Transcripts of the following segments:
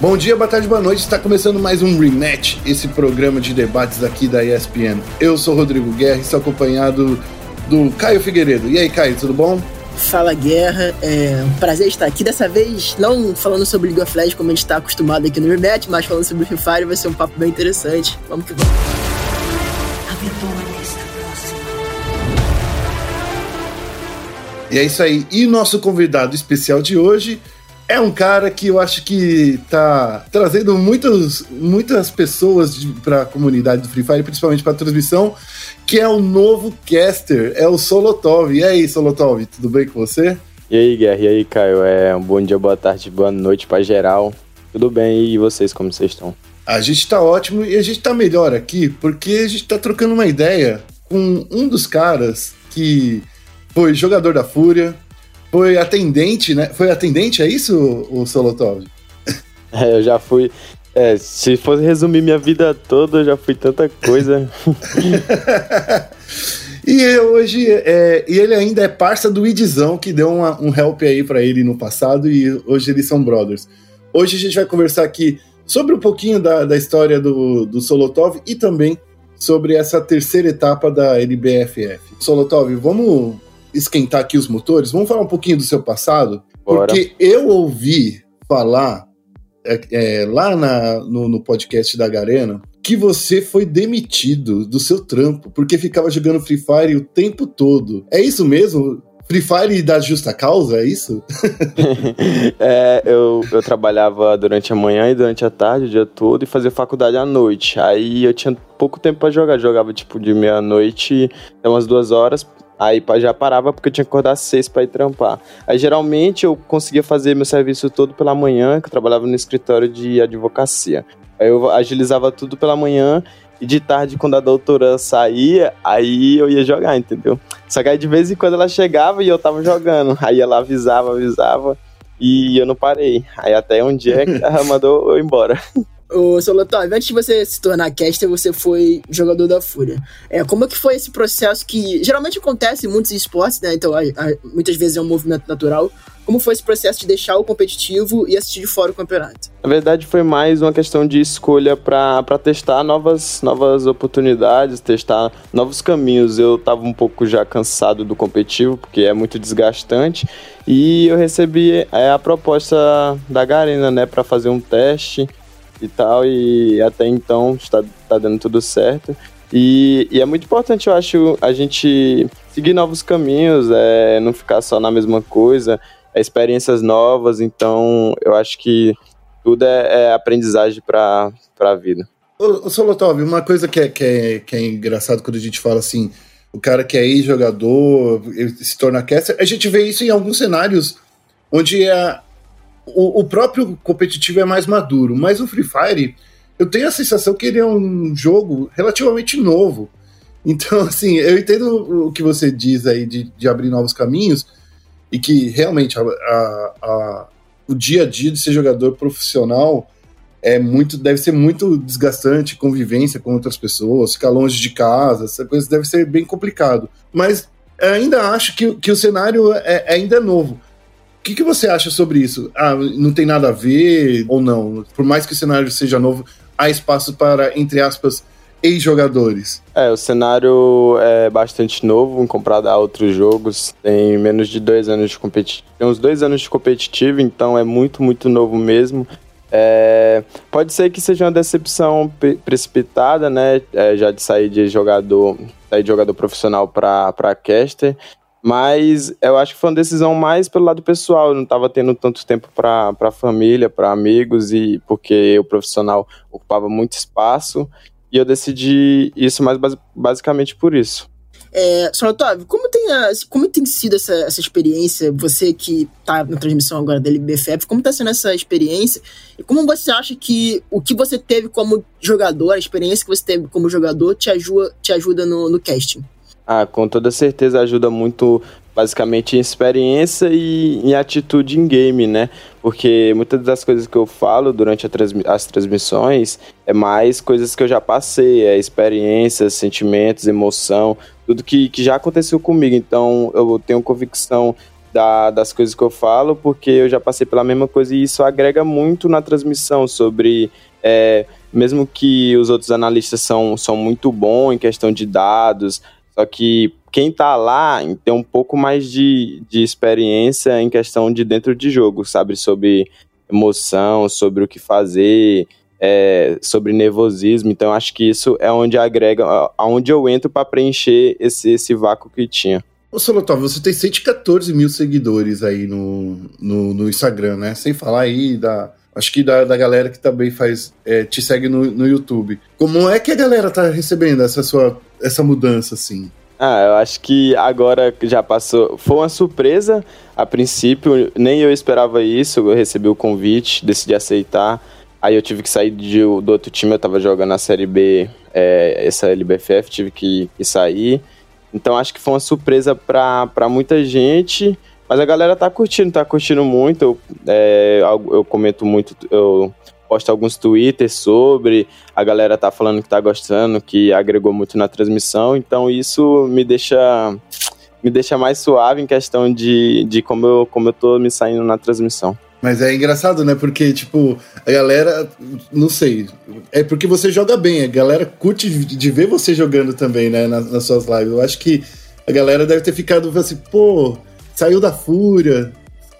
Bom dia, boa tarde, boa noite. Está começando mais um Rematch, esse programa de debates aqui da ESPN. Eu sou Rodrigo Guerra e estou acompanhado do Caio Figueiredo. E aí, Caio, tudo bom? Fala Guerra, é um prazer estar aqui. Dessa vez, não falando sobre League of Legends como a gente está acostumado aqui no Rematch, mas falando sobre Free Fire, vai ser um papo bem interessante. Vamos que vamos. E é isso aí. E nosso convidado especial de hoje é um cara que eu acho que tá trazendo muitos, muitas pessoas para a comunidade do Free Fire, principalmente para a transmissão, que é o novo caster, é o Solotov. E aí, Solotov, tudo bem com você? E aí, Guerra, e aí, Caio? É um bom dia, boa tarde, boa noite para geral. Tudo bem? E vocês, como vocês estão? A gente tá ótimo e a gente tá melhor aqui porque a gente tá trocando uma ideia com um dos caras que foi jogador da Fúria, foi atendente, né? Foi atendente, é isso, o Solotov? É, eu já fui. É, se fosse resumir minha vida toda, eu já fui tanta coisa. e hoje, é, e ele ainda é parça do Idzão, que deu uma, um help aí para ele no passado, e hoje eles são brothers. Hoje a gente vai conversar aqui sobre um pouquinho da, da história do, do Solotov e também sobre essa terceira etapa da LBFF. Solotov, vamos esquentar aqui os motores, vamos falar um pouquinho do seu passado? Bora. Porque eu ouvi falar é, é, lá na, no, no, podcast da Garena que você foi demitido do seu trampo porque ficava jogando Free Fire o tempo todo. É isso mesmo? Free Fire da justa causa, é isso? é, eu, eu trabalhava durante a manhã e durante a tarde, o dia todo, e fazia faculdade à noite. Aí eu tinha pouco tempo para jogar, jogava tipo de meia-noite até umas duas horas, Aí já parava porque eu tinha que acordar às seis para ir trampar. Aí geralmente eu conseguia fazer meu serviço todo pela manhã, que eu trabalhava no escritório de advocacia. Aí eu agilizava tudo pela manhã e de tarde, quando a doutora saía, aí eu ia jogar, entendeu? Só que aí de vez em quando ela chegava e eu tava jogando. Aí ela avisava, avisava e eu não parei. Aí até um dia ela mandou eu embora. Ô, Solotov, antes de você se tornar caster, você foi jogador da Fúria. É, como é que foi esse processo que geralmente acontece em muitos esportes, né? Então, a, a, muitas vezes é um movimento natural. Como foi esse processo de deixar o competitivo e assistir de fora o campeonato? Na verdade, foi mais uma questão de escolha para testar novas, novas oportunidades, testar novos caminhos. Eu estava um pouco já cansado do competitivo, porque é muito desgastante, e eu recebi é, a proposta da Garena, né, para fazer um teste e tal, e até então está, está dando tudo certo. E, e, é muito importante, eu acho, a gente seguir novos caminhos, é, não ficar só na mesma coisa, é, experiências novas, então eu acho que tudo é, é aprendizagem para a vida. Ô, Solotov, uma coisa que é, que, é, que é engraçado quando a gente fala assim, o cara que é ex-jogador se torna caster, a gente vê isso em alguns cenários onde a, o, o, próprio competitivo é mais maduro, mas o Free Fire, eu tenho a sensação que ele é um jogo relativamente novo. Então, assim, eu entendo o que você diz aí de, de abrir novos caminhos e que realmente a, a, a, o dia a dia de ser jogador profissional é muito, deve ser muito desgastante, convivência com outras pessoas, ficar longe de casa, essa coisa deve ser bem complicado. Mas ainda acho que, que o cenário é, é ainda novo que, que você acha sobre isso? Ah, não tem nada a ver ou não? Por mais que o cenário seja novo, há espaço para, entre aspas, ex-jogadores. É, o cenário é bastante novo comparado a outros jogos. Tem menos de dois anos de competitivo. Tem uns dois anos de competitivo, então é muito, muito novo mesmo. É, pode ser que seja uma decepção precipitada, né? É, já de sair de jogador, sair de jogador profissional para caster. Mas eu acho que foi uma decisão mais pelo lado pessoal. Eu não estava tendo tanto tempo para a família, para amigos, e porque o profissional ocupava muito espaço. E eu decidi isso mais basicamente por isso. É. Otávio, como tem, como tem sido essa, essa experiência? Você que está na transmissão agora da LBFF, como está sendo essa experiência? E como você acha que o que você teve como jogador, a experiência que você teve como jogador, te ajuda, te ajuda no, no casting? Ah, com toda certeza ajuda muito, basicamente, em experiência e em atitude em game, né? Porque muitas das coisas que eu falo durante transmi as transmissões é mais coisas que eu já passei, é experiências, sentimentos, emoção, tudo que, que já aconteceu comigo. Então eu tenho convicção da, das coisas que eu falo, porque eu já passei pela mesma coisa e isso agrega muito na transmissão sobre. É, mesmo que os outros analistas são, são muito bons em questão de dados, só que quem tá lá tem um pouco mais de, de experiência em questão de dentro de jogo, sabe? Sobre emoção, sobre o que fazer, é, sobre nervosismo. Então, acho que isso é onde agrega, aonde eu entro para preencher esse, esse vácuo que tinha. Ô, Solotov, você tem 114 mil seguidores aí no, no, no, Instagram, né? Sem falar aí da. Acho que da, da galera que também faz. É, te segue no, no YouTube. Como é que a galera tá recebendo essa sua essa mudança, assim? Ah, eu acho que agora já passou. Foi uma surpresa a princípio, nem eu esperava isso. Eu recebi o convite, decidi aceitar. Aí eu tive que sair de, do outro time, eu tava jogando a Série B, é, essa LBFF, tive que, que sair. Então acho que foi uma surpresa para muita gente, mas a galera tá curtindo, tá curtindo muito. Eu, é, eu comento muito, eu posto alguns twitters sobre, a galera tá falando que tá gostando, que agregou muito na transmissão, então isso me deixa me deixa mais suave em questão de, de como, eu, como eu tô me saindo na transmissão. Mas é engraçado, né? Porque, tipo, a galera, não sei, é porque você joga bem, a galera curte de ver você jogando também, né, nas, nas suas lives. Eu acho que a galera deve ter ficado assim, pô, saiu da fúria,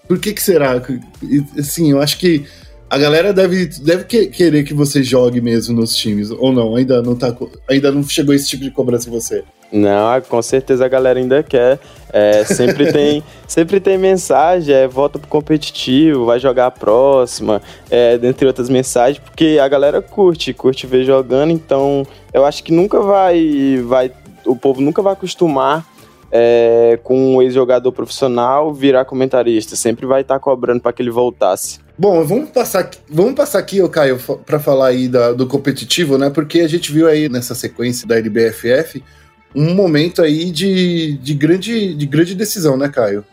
por que que será? Assim, eu acho que a galera deve, deve querer que você jogue mesmo nos times, ou não? Ainda não, tá, ainda não chegou esse tipo de cobrança em você? Não, com certeza a galera ainda quer. É, sempre tem sempre tem mensagem, é, volta pro competitivo, vai jogar a próxima, é, dentre outras mensagens, porque a galera curte, curte ver jogando, então eu acho que nunca vai, vai o povo nunca vai acostumar é, com um ex-jogador profissional virar comentarista, sempre vai estar tá cobrando para que ele voltasse. Bom, vamos passar, vamos passar aqui, ô Caio, para falar aí da, do competitivo, né? Porque a gente viu aí nessa sequência da LBFF um momento aí de, de, grande, de grande decisão, né, Caio?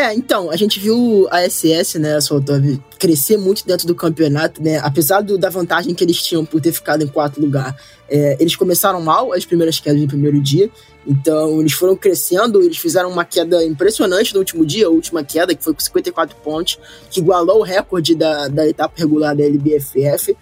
É, então, a gente viu a SS, né, a Soltov, crescer muito dentro do campeonato, né? Apesar do, da vantagem que eles tinham por ter ficado em quarto lugar. É, eles começaram mal as primeiras quedas no primeiro dia, então eles foram crescendo, eles fizeram uma queda impressionante no último dia, a última queda, que foi com 54 pontos, que igualou o recorde da, da etapa regular da LBFF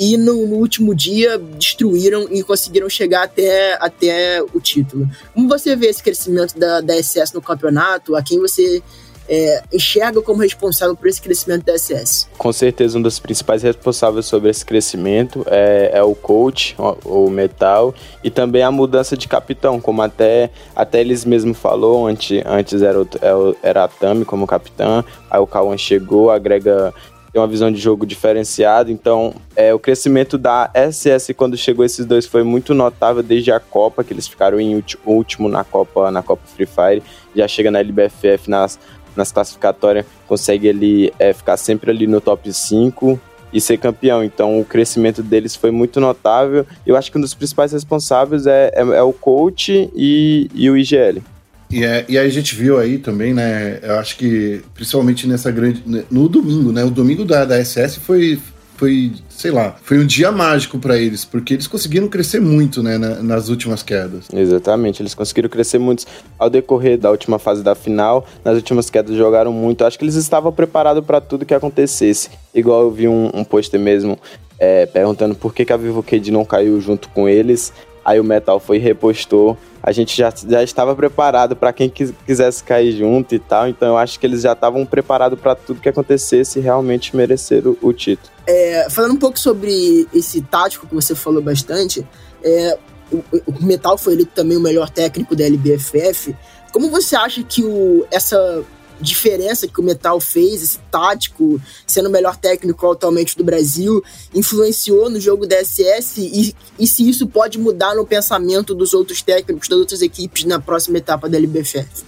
e no, no, último dia destruíram e conseguiram chegar até, até o título. Como você vê esse crescimento da, da SS no campeonato? A quem você é, enxerga como responsável por esse crescimento da SS? Com certeza, um dos principais responsáveis sobre esse crescimento é, é o coach, o, o, Metal, e também a mudança de capitão, como até, até eles mesmos falou, antes, antes era, o, é era a Tami como capitã, aí o Kawan chegou, agrega tem uma visão de jogo diferenciada. Então, é, o crescimento da SS quando chegou esses dois foi muito notável desde a Copa, que eles ficaram em último na Copa, na Copa Free Fire. Já chega na LBFF nas, nas classificatórias, consegue ele é, ficar sempre ali no top 5 e ser campeão. Então, o crescimento deles foi muito notável. Eu acho que um dos principais responsáveis é, é, é o coach e, e o IGL. E, é, e aí a gente viu aí também, né? Eu acho que principalmente nessa grande. No domingo, né? O domingo da, da SS foi, foi, sei lá, foi um dia mágico para eles, porque eles conseguiram crescer muito, né, na, nas últimas quedas. Exatamente, eles conseguiram crescer muito ao decorrer da última fase da final. Nas últimas quedas jogaram muito. Acho que eles estavam preparados para tudo que acontecesse. Igual eu vi um, um poster mesmo é, perguntando por que, que a Vivo Cade não caiu junto com eles. Aí o Metal foi e repostou a gente já, já estava preparado para quem quisesse cair junto e tal. Então eu acho que eles já estavam preparados para tudo que acontecesse e realmente merecer o, o título. É, falando um pouco sobre esse tático que você falou bastante, é, o, o, Metal foi ele também o melhor técnico da LBFF. Como você acha que o, essa diferença que o Metal fez, esse tático, sendo o melhor técnico atualmente do Brasil, influenciou no jogo da SS e, e se isso pode mudar no pensamento dos outros técnicos das outras equipes na próxima etapa da LBFF?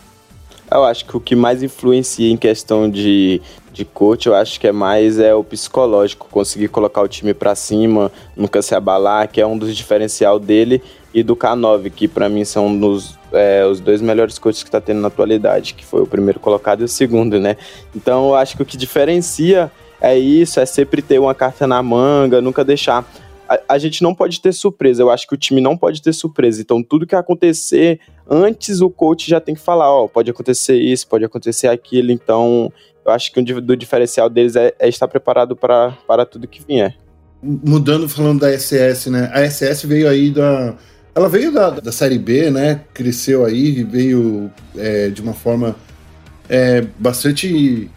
Eu acho que o que mais influencia em questão de, de coach, eu acho que é mais é o psicológico, conseguir colocar o time para cima, nunca se abalar, que é um dos diferencial dele e do K9, que para mim são dos, é, os dois melhores coaches que está tendo na atualidade, que foi o primeiro colocado e o segundo, né? Então eu acho que o que diferencia é isso, é sempre ter uma carta na manga, nunca deixar a, gente não pode ter surpresa. Eu acho que o time não pode ter surpresa. Então, tudo que acontecer, antes o coach já tem que falar: ó, oh, pode acontecer isso, pode acontecer aquilo. Então, eu acho que o do diferencial deles é, é estar preparado para tudo que vier. Mudando, falando da SS, né? A SS veio aí da. Ela veio da, da Série B, né? Cresceu aí, veio é, de uma forma é, bastante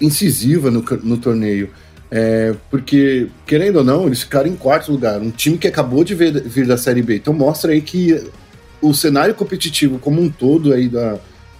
incisiva no, no torneio. É, porque, querendo ou não, eles ficaram em quarto lugar. Um time que acabou de vir, vir da Série B. Então mostra aí que o cenário competitivo como um todo aí da,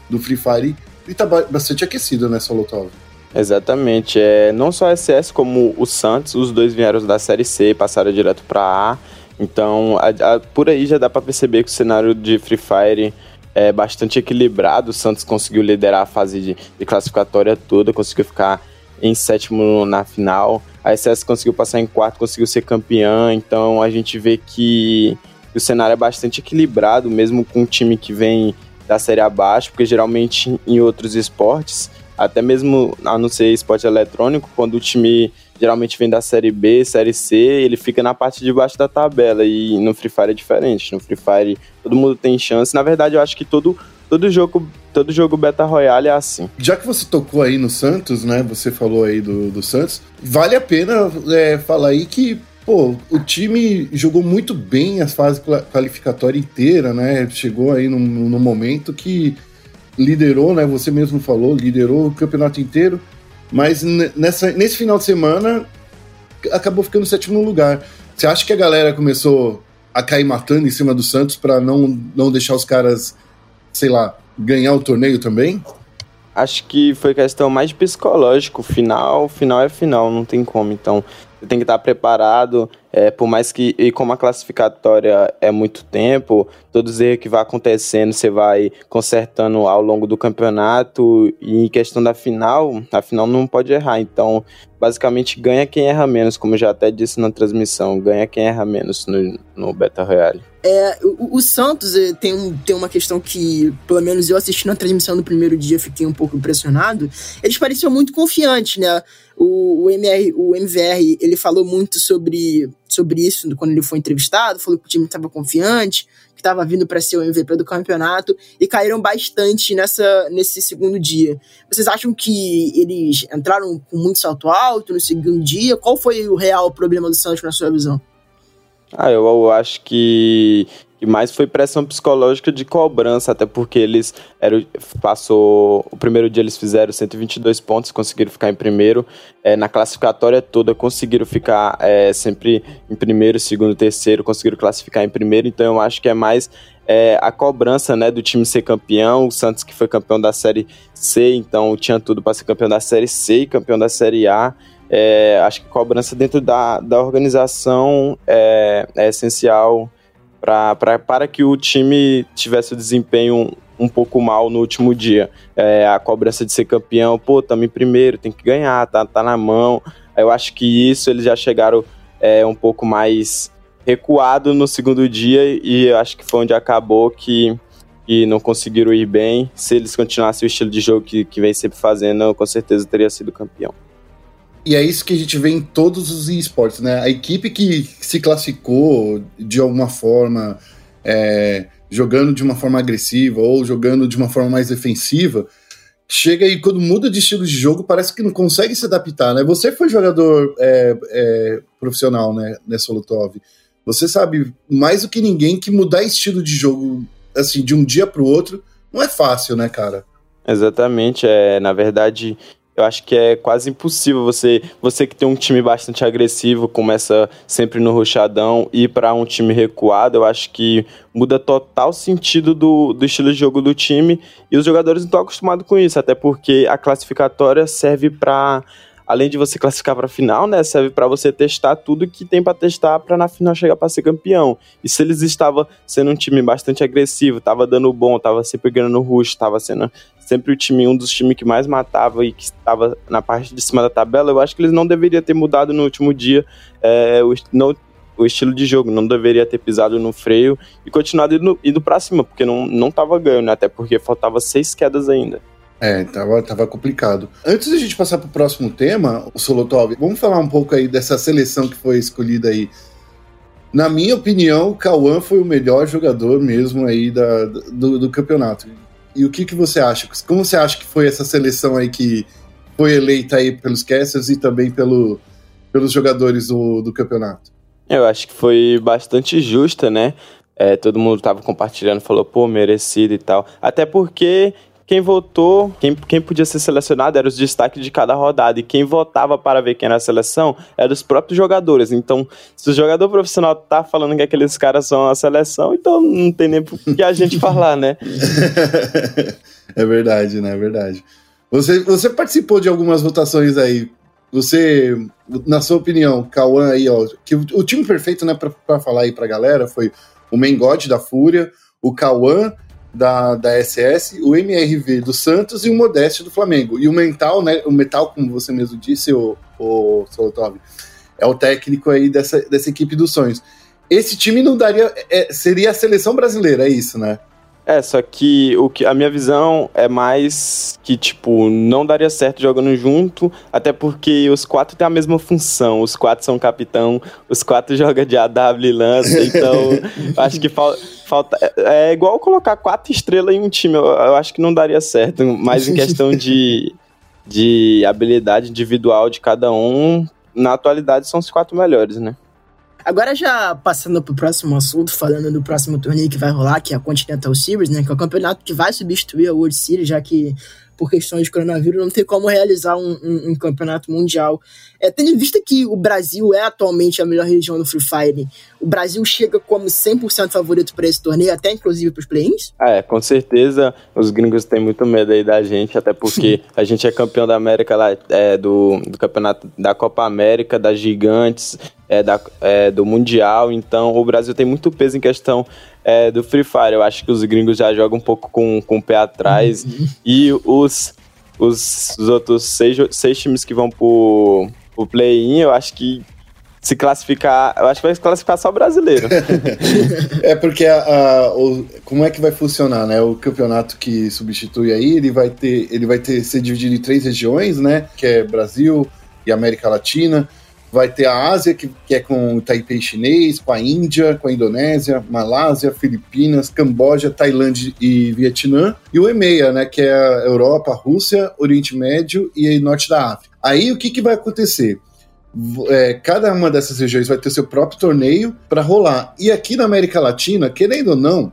do Free Fire está bastante aquecido né, Lotov. Exatamente. É, não só a SS, como o Santos, os dois vieram da Série C, passaram direto para A. Então, a, a, por aí já dá para perceber que o cenário de Free Fire é bastante equilibrado. O Santos conseguiu liderar a fase de, de classificatória toda, conseguiu ficar em sétimo na final. A SS conseguiu passar em quarto, conseguiu ser campeã. Então a gente vê que o cenário é bastante equilibrado, mesmo com um time que vem da série abaixo, porque geralmente em outros esportes, até mesmo a não ser esporte eletrônico, quando o time geralmente vem da série B, série C, ele fica na parte de baixo da tabela. E no Free Fire é diferente. No Free Fire todo mundo tem chance. Na verdade, eu acho que todo Todo jogo, todo jogo Beta Royale é assim. Já que você tocou aí no Santos, né? Você falou aí do, do Santos, vale a pena é, falar aí que pô, o time jogou muito bem as fases qualificatórias inteira, né? Chegou aí num, momento que liderou, né? Você mesmo falou, liderou o campeonato inteiro, mas nessa, nesse final de semana acabou ficando no sétimo lugar. Você acha que a galera começou a cair matando em cima do Santos para não, não deixar os caras sei lá, ganhar o torneio também? Acho que foi questão mais psicológica. Final, final é final, não tem como. Então, você tem que estar preparado, é, por mais que, e como a classificatória é muito tempo, todos os erros que vai acontecendo, você vai consertando ao longo do campeonato, e em questão da final, a final não pode errar, então, basicamente, ganha quem erra menos, como já até disse na transmissão, ganha quem erra menos no, no Beta Royale. É, o, o, Santos eh, tem, tem uma questão que, pelo menos eu assisti na transmissão do primeiro dia, fiquei um pouco impressionado. Eles pareciam muito confiantes, né? O, o, MR, o MVR, ele falou muito sobre, sobre isso quando ele foi entrevistado, falou que o time estava confiante, que estava vindo para ser o MVP do campeonato, e caíram bastante nessa, nesse segundo dia. Vocês acham que eles entraram com muito salto alto no segundo dia? Qual foi o real problema do Santos na sua visão? Ah, eu, eu acho que mais foi pressão psicológica de cobrança, até porque eles eram, passou o primeiro dia eles fizeram 122 pontos, conseguiram ficar em primeiro, é, na classificatória toda conseguiram ficar é, sempre em primeiro, segundo, terceiro, conseguiram classificar em primeiro, então eu acho que é mais é, a cobrança né, do time ser campeão, o Santos que foi campeão da Série C, então tinha tudo para ser campeão da Série C e campeão da Série A, é, acho que cobrança dentro da, da organização é, é essencial pra, pra, para que o time tivesse o desempenho um pouco mal no último dia. É, a cobrança de ser campeão, pô, estamos em primeiro, tem que ganhar, tá, tá na mão. Eu acho que isso eles já chegaram é, um pouco mais recuado no segundo dia e acho que foi onde acabou que, que não conseguiram ir bem. Se eles continuassem o estilo de jogo que, que vem sempre fazendo, com certeza teria sido campeão. E é isso que a gente vê em todos os esportes, né? A equipe que se classificou de alguma forma, é, jogando de uma forma agressiva ou jogando de uma forma mais defensiva, chega e quando muda de estilo de jogo parece que não consegue se adaptar, né? Você foi jogador é, é, profissional, né, nessa Lutov. Você sabe mais do que ninguém que mudar estilo de jogo assim de um dia para o outro não é fácil, né, cara? Exatamente, é, na verdade, eu acho que é quase impossível você, você que tem um time bastante agressivo, começa sempre no ruchadão, ir para um time recuado, eu acho que muda total sentido do, do estilo de jogo do time. E os jogadores não estão acostumados com isso, até porque a classificatória serve para além de você classificar para a final, né, serve para você testar tudo que tem para testar para na final chegar para ser campeão. E se eles estavam sendo um time bastante agressivo, estava dando bom, estava sempre ganhando no rush, estava sendo sempre o time um dos times que mais matava e que estava na parte de cima da tabela, eu acho que eles não deveriam ter mudado no último dia é, o, o estilo de jogo, não deveria ter pisado no freio e continuado indo, indo para cima, porque não, não ganhando, né? até porque faltava seis quedas ainda. É, tava, tava complicado. Antes de a gente passar pro próximo tema, o Solotov, vamos falar um pouco aí dessa seleção que foi escolhida aí Na minha opinião, o Cauã foi o melhor jogador mesmo aí da, do, do campeonato. E o que, que você acha? Como você acha que foi essa seleção aí que foi eleita aí pelos casters e também pelo, pelos jogadores do, do campeonato? Eu acho que foi bastante justa, né? É, todo mundo tava compartilhando, falou, pô, merecido e tal. Até porque quem votou, quem, quem podia ser selecionado era os destaques de cada rodada. E quem votava para ver quem era a seleção eram os próprios jogadores. Então, se o jogador profissional tá falando que aqueles caras são a seleção, então não tem nem por que a gente falar, né? é verdade, né? É verdade. Você, você participou de algumas votações aí. Você, na sua opinião, Cauã aí, ó, que o, o time perfeito, né, pra falar aí pra galera foi o Mengode da Fúria, o Cauã da, da SS, o MRV do Santos e o Modeste do Flamengo. E o Mental, né? O Metal, como você mesmo disse, o, o Solotov, é o técnico aí dessa, dessa equipe dos sonhos. Esse time não daria. É, seria a seleção brasileira, é isso, né? É, só que o que a minha visão é mais que, tipo, não daria certo jogando junto, até porque os quatro têm a mesma função. Os quatro são capitão, os quatro jogam de AW e lança, então acho que falta. Falta, é, é, igual colocar quatro estrelas em um time, eu, eu acho que não daria certo, mas em questão de, de habilidade individual de cada um, na atualidade são os quatro melhores, né? Agora já passando pro próximo assunto, falando do próximo torneio que vai rolar, que é a Continental Series, né? Que é o campeonato que vai substituir a World Series, já que por questões de coronavírus, não tem como realizar um, um, um, campeonato mundial. É, tendo em vista que o Brasil é atualmente a melhor região do Free Fire, o Brasil chega como 100% favorito para esse torneio, até inclusive para os play-ins? É, com certeza os gringos têm muito medo aí da gente, até porque a gente é campeão da América lá, é, do, do campeonato da Copa América, das Gigantes, é, da, é, do Mundial, então o Brasil tem muito peso em questão é, do Free Fire. Eu acho que os gringos já jogam um pouco com, com o pé atrás. Uhum. E os, os, os, outros seis, seis times que vão pro, pro play-in, eu acho que se classificar, eu acho que vai se classificar só brasileiro. é porque a, a, o, como é que vai funcionar, né? O campeonato que substitui aí, ele vai ter, ele vai ter ser dividido em três regiões, né? Que é Brasil e América Latina vai ter a Ásia, que, que, é com o Taipei chinês, com a Índia, com a Indonésia, Malásia, Filipinas, Camboja, Tailândia e Vietnã, e o EMEA, né, que é a Europa, Rússia, Oriente Médio e Norte da África. Aí o que, que vai acontecer? É, cada uma dessas regiões vai ter seu próprio torneio para rolar. E aqui na América Latina, querendo ou não,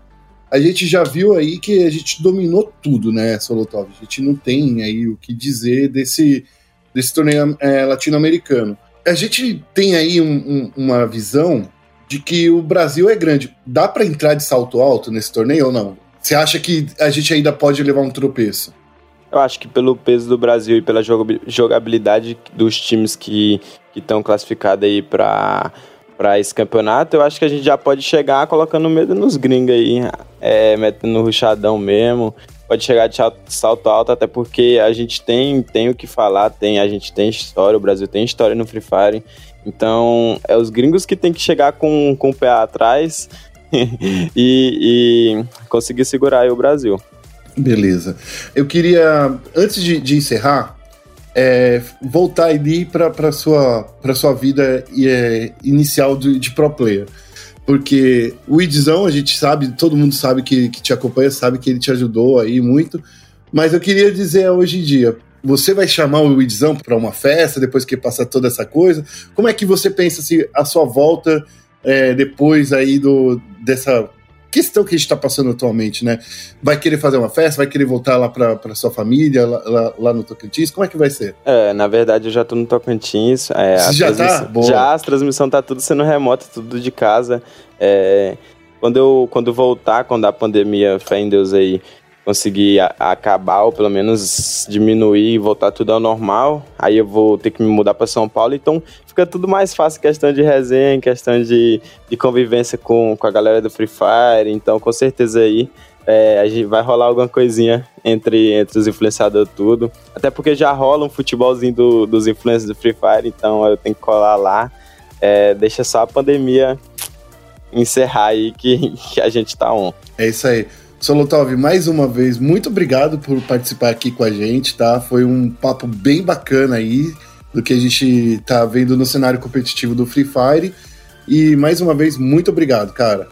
a gente já viu aí que a gente dominou tudo, né, Solotov? A gente não tem aí o que dizer desse, desse torneio é, latino-americano a gente tem aí um, um, uma visão de que o Brasil é grande. Dá para entrar de salto alto nesse torneio ou não? Você acha que a gente ainda pode levar um tropeço? Eu acho que pelo peso do Brasil e pela jogabilidade dos times que estão classificados aí para para esse campeonato, eu acho que a gente já pode chegar colocando medo nos gringos aí, é, metendo ruchadão mesmo pode chegar de salto alto, até porque a gente tem, tem o que falar, tem, a gente tem história, o Brasil tem história no Free Fire. Então, é os gringos que tem que chegar com, com o pé atrás e, e, conseguir segurar aí o Brasil. Beleza. Eu queria, antes de, de encerrar, é, voltar ali para sua, sua vida é, inicial de, de pro player. Porque o Idzão, a gente sabe, todo mundo sabe que, que te acompanha, sabe que ele te ajudou aí muito. Mas eu queria dizer hoje em dia, você vai chamar o Idzão para uma festa depois que passar toda essa coisa? Como é que você pensa se a sua volta é, depois aí do, dessa questão que a gente está passando atualmente, né? Vai querer fazer uma festa? Vai querer voltar lá para sua família, lá, lá, lá, no Tocantins? Como é que vai ser? É, na verdade eu já tô no Tocantins. É, Você já tá? Boa. Já, a transmissão tá tudo sendo remota, tudo de casa. É, quando eu quando voltar, quando a pandemia, fé em Deus aí, conseguir acabar ou pelo menos diminuir e voltar tudo ao normal, aí eu vou ter que me mudar para São Paulo, então fica tudo mais fácil questão de resenha, questão de, de convivência com, com a galera do Free Fire, então com certeza aí é, a gente vai rolar alguma coisinha entre, entre os influenciadores tudo, até porque já rola um futebolzinho do, dos influencers do Free Fire, então eu tenho que colar lá, é, deixa só a pandemia encerrar aí que, que a gente tá on. É isso aí. Solotov, mais uma vez, muito obrigado por participar aqui com a gente, tá? Foi um papo bem bacana aí do que a gente tá vendo no cenário competitivo do Free Fire. E mais uma vez, muito obrigado, cara.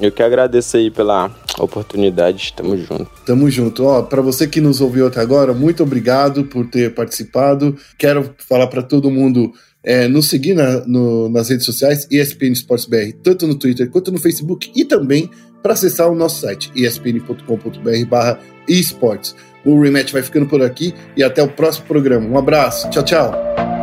Eu que agradeço aí pela oportunidade. Tamo junto. Tamo junto. Ó, para você que nos ouviu até agora, muito obrigado por ter participado. Quero falar para todo mundo é, nos seguir na, no, nas redes sociais, ESPN Esportes BR, tanto no Twitter quanto no Facebook e também para acessar o nosso site, espn.com.br barra esportes. O rematch vai ficando por aqui e até o próximo programa. Um abraço. Tchau, tchau.